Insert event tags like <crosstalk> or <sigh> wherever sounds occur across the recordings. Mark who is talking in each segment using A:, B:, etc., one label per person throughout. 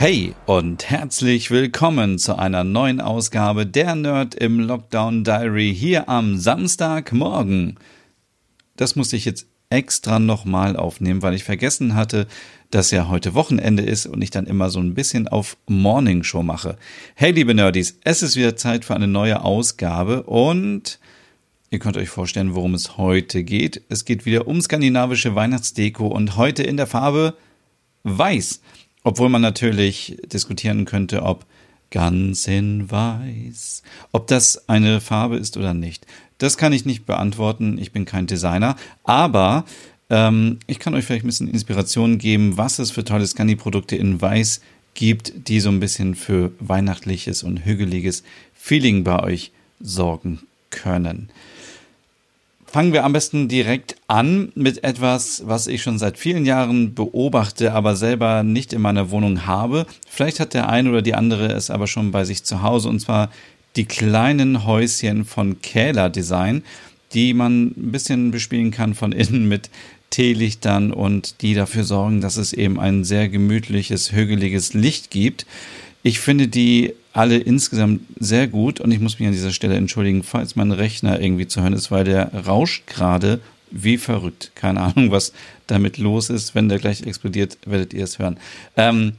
A: Hey und herzlich willkommen zu einer neuen Ausgabe der Nerd im Lockdown Diary hier am Samstagmorgen. Das muss ich jetzt extra nochmal aufnehmen, weil ich vergessen hatte, dass ja heute Wochenende ist und ich dann immer so ein bisschen auf Morning Show mache. Hey liebe Nerdies, es ist wieder Zeit für eine neue Ausgabe und ihr könnt euch vorstellen, worum es heute geht. Es geht wieder um skandinavische Weihnachtsdeko und heute in der Farbe Weiß. Obwohl man natürlich diskutieren könnte, ob ganz in weiß, ob das eine Farbe ist oder nicht. Das kann ich nicht beantworten. Ich bin kein Designer. Aber ähm, ich kann euch vielleicht ein bisschen Inspiration geben, was es für tolle Scandi-Produkte in weiß gibt, die so ein bisschen für weihnachtliches und hügeliges Feeling bei euch sorgen können. Fangen wir am besten direkt an mit etwas, was ich schon seit vielen Jahren beobachte, aber selber nicht in meiner Wohnung habe. Vielleicht hat der eine oder die andere es aber schon bei sich zu Hause und zwar die kleinen Häuschen von Kähler Design, die man ein bisschen bespielen kann von innen mit Teelichtern und die dafür sorgen, dass es eben ein sehr gemütliches, hügeliges Licht gibt. Ich finde die alle insgesamt sehr gut und ich muss mich an dieser Stelle entschuldigen, falls mein Rechner irgendwie zu hören ist, weil der rauscht gerade wie verrückt. Keine Ahnung, was damit los ist. Wenn der gleich explodiert, werdet ihr es hören. Ähm,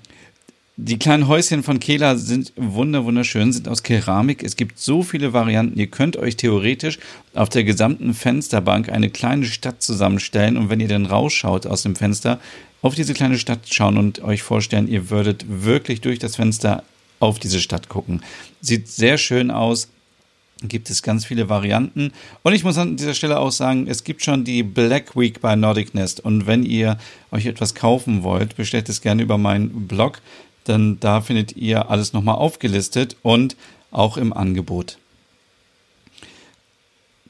A: die kleinen Häuschen von Kehler sind wunder wunderschön, sind aus Keramik. Es gibt so viele Varianten. Ihr könnt euch theoretisch auf der gesamten Fensterbank eine kleine Stadt zusammenstellen und wenn ihr dann rausschaut aus dem Fenster, auf diese kleine Stadt schauen und euch vorstellen, ihr würdet wirklich durch das Fenster auf diese Stadt gucken. Sieht sehr schön aus. Gibt es ganz viele Varianten. Und ich muss an dieser Stelle auch sagen, es gibt schon die Black Week bei Nordic Nest. Und wenn ihr euch etwas kaufen wollt, bestellt es gerne über meinen Blog. Denn da findet ihr alles nochmal aufgelistet und auch im Angebot.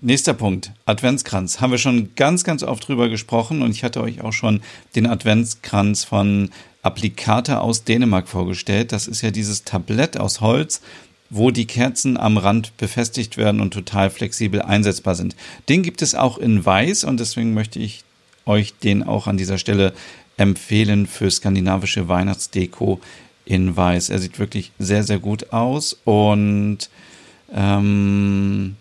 A: Nächster Punkt, Adventskranz. Haben wir schon ganz, ganz oft drüber gesprochen und ich hatte euch auch schon den Adventskranz von Applikata aus Dänemark vorgestellt. Das ist ja dieses Tablett aus Holz, wo die Kerzen am Rand befestigt werden und total flexibel einsetzbar sind. Den gibt es auch in Weiß und deswegen möchte ich euch den auch an dieser Stelle empfehlen für skandinavische Weihnachtsdeko in Weiß. Er sieht wirklich sehr, sehr gut aus und ähm,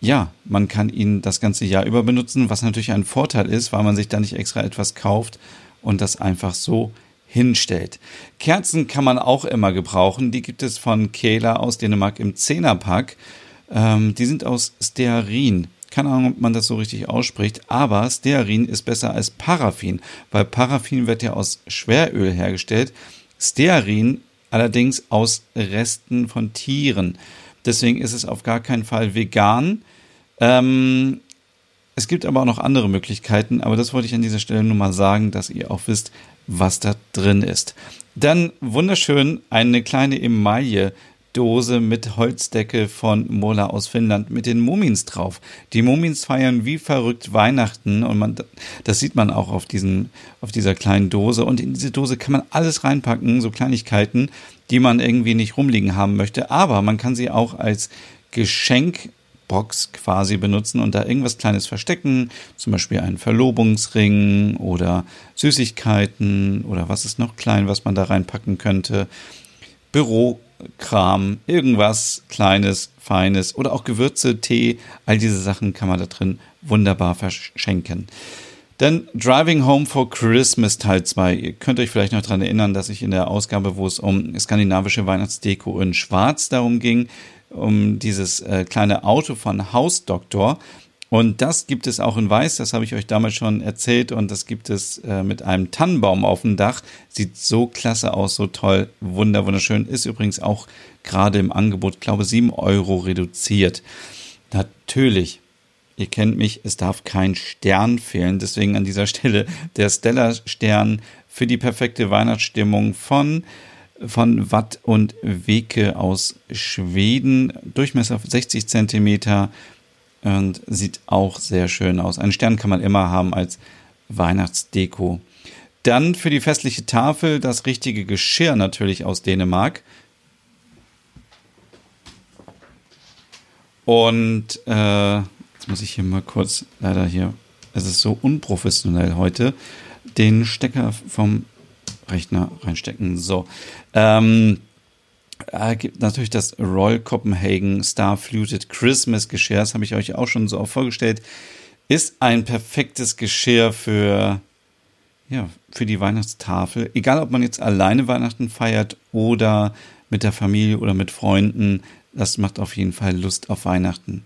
A: ja, man kann ihn das ganze Jahr über benutzen, was natürlich ein Vorteil ist, weil man sich da nicht extra etwas kauft und das einfach so hinstellt. Kerzen kann man auch immer gebrauchen. Die gibt es von Kehler aus Dänemark im Zehnerpack. Ähm, die sind aus Stearin. Keine Ahnung, ob man das so richtig ausspricht, aber Stearin ist besser als Paraffin, weil Paraffin wird ja aus Schweröl hergestellt. Stearin allerdings aus Resten von Tieren. Deswegen ist es auf gar keinen Fall vegan. Ähm, es gibt aber auch noch andere Möglichkeiten, aber das wollte ich an dieser Stelle nur mal sagen, dass ihr auch wisst, was da drin ist. Dann wunderschön eine kleine Emaille. Dose mit Holzdecke von Mola aus Finnland mit den Mumins drauf. Die Mumins feiern wie verrückt Weihnachten und man, das sieht man auch auf diesen, auf dieser kleinen Dose. Und in diese Dose kann man alles reinpacken, so Kleinigkeiten, die man irgendwie nicht rumliegen haben möchte. Aber man kann sie auch als Geschenk Box quasi benutzen und da irgendwas Kleines verstecken, zum Beispiel einen Verlobungsring oder Süßigkeiten oder was ist noch klein, was man da reinpacken könnte. Bürokram, irgendwas Kleines, Feines oder auch Gewürze, Tee, all diese Sachen kann man da drin wunderbar verschenken. Dann Driving Home for Christmas Teil 2. Ihr könnt euch vielleicht noch daran erinnern, dass ich in der Ausgabe, wo es um skandinavische Weihnachtsdeko in Schwarz darum ging, um dieses äh, kleine Auto von Hausdoktor. Und das gibt es auch in Weiß, das habe ich euch damals schon erzählt. Und das gibt es äh, mit einem Tannenbaum auf dem Dach. Sieht so klasse aus, so toll, wunder, wunderschön. Ist übrigens auch gerade im Angebot, glaube 7 Euro reduziert. Natürlich, ihr kennt mich, es darf kein Stern fehlen. Deswegen an dieser Stelle der Stellar-Stern für die perfekte Weihnachtsstimmung von von Watt und Weke aus Schweden. Durchmesser 60 Zentimeter und sieht auch sehr schön aus. Einen Stern kann man immer haben als Weihnachtsdeko. Dann für die festliche Tafel das richtige Geschirr natürlich aus Dänemark. Und äh, jetzt muss ich hier mal kurz, leider hier, es ist so unprofessionell heute, den Stecker vom Rechner reinstecken. So. Ähm, äh, gibt natürlich das Royal Copenhagen Star Fluted Christmas Geschirr, das habe ich euch auch schon so auch vorgestellt, ist ein perfektes Geschirr für, ja, für die Weihnachtstafel. Egal, ob man jetzt alleine Weihnachten feiert oder mit der Familie oder mit Freunden, das macht auf jeden Fall Lust auf Weihnachten.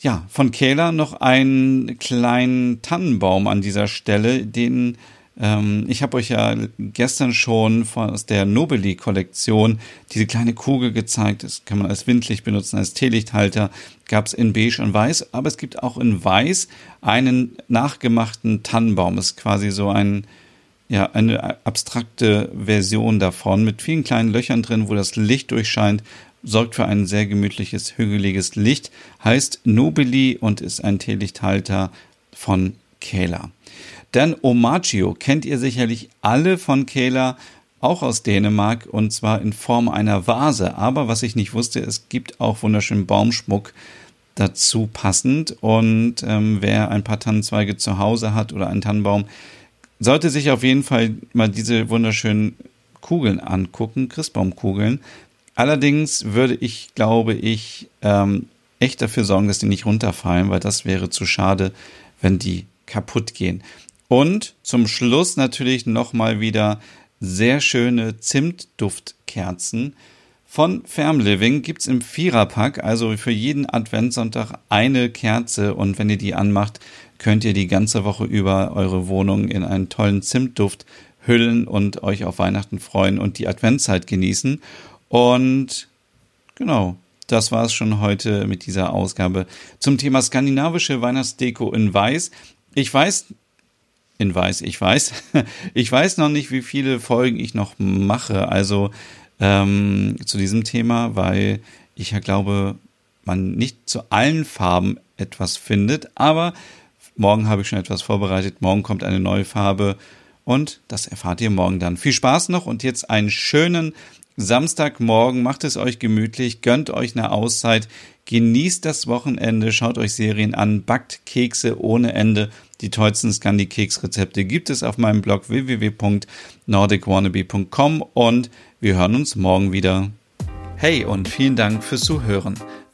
A: Ja, von Kehler noch einen kleinen Tannenbaum an dieser Stelle, den ähm, ich habe euch ja gestern schon von, aus der Nobili-Kollektion diese kleine Kugel gezeigt. Das kann man als Windlicht benutzen, als Teelichthalter. Gab es in Beige und Weiß, aber es gibt auch in Weiß einen nachgemachten Tannenbaum. Das ist quasi so ein ja, eine abstrakte Version davon mit vielen kleinen Löchern drin, wo das Licht durchscheint, sorgt für ein sehr gemütliches, hügeliges Licht, heißt Nobili und ist ein Teelichthalter von Kehler. Dann Omagio kennt ihr sicherlich alle von Kehler, auch aus Dänemark, und zwar in Form einer Vase. Aber was ich nicht wusste, es gibt auch wunderschönen Baumschmuck dazu passend. Und ähm, wer ein paar Tannenzweige zu Hause hat oder einen Tannenbaum, sollte sich auf jeden Fall mal diese wunderschönen Kugeln angucken, Christbaumkugeln. Allerdings würde ich, glaube ich, ähm, echt dafür sorgen, dass die nicht runterfallen, weil das wäre zu schade, wenn die kaputt gehen. Und zum Schluss natürlich nochmal wieder sehr schöne Zimtduftkerzen. Von Farm Living gibt's im Viererpack, also für jeden Adventssonntag eine Kerze und wenn ihr die anmacht, könnt ihr die ganze Woche über eure Wohnung in einen tollen Zimtduft hüllen und euch auf Weihnachten freuen und die Adventszeit genießen. Und genau, das war es schon heute mit dieser Ausgabe zum Thema skandinavische Weihnachtsdeko in Weiß. Ich weiß in Weiß, ich weiß. <laughs> Ich weiß noch nicht, wie viele Folgen ich noch mache, also ähm, zu diesem Thema, weil ich ja glaube, man nicht zu allen Farben etwas findet, aber morgen habe ich schon etwas vorbereitet, morgen kommt eine neue Farbe und das erfahrt ihr morgen dann. Viel Spaß noch und jetzt einen schönen Samstagmorgen, macht es euch gemütlich, gönnt euch eine Auszeit, genießt das Wochenende, schaut euch Serien an, backt Kekse ohne Ende die tollsten Scandi-Keks-Rezepte gibt es auf meinem Blog www.nordicwannabe.com und wir hören uns morgen wieder. Hey und vielen Dank fürs Zuhören.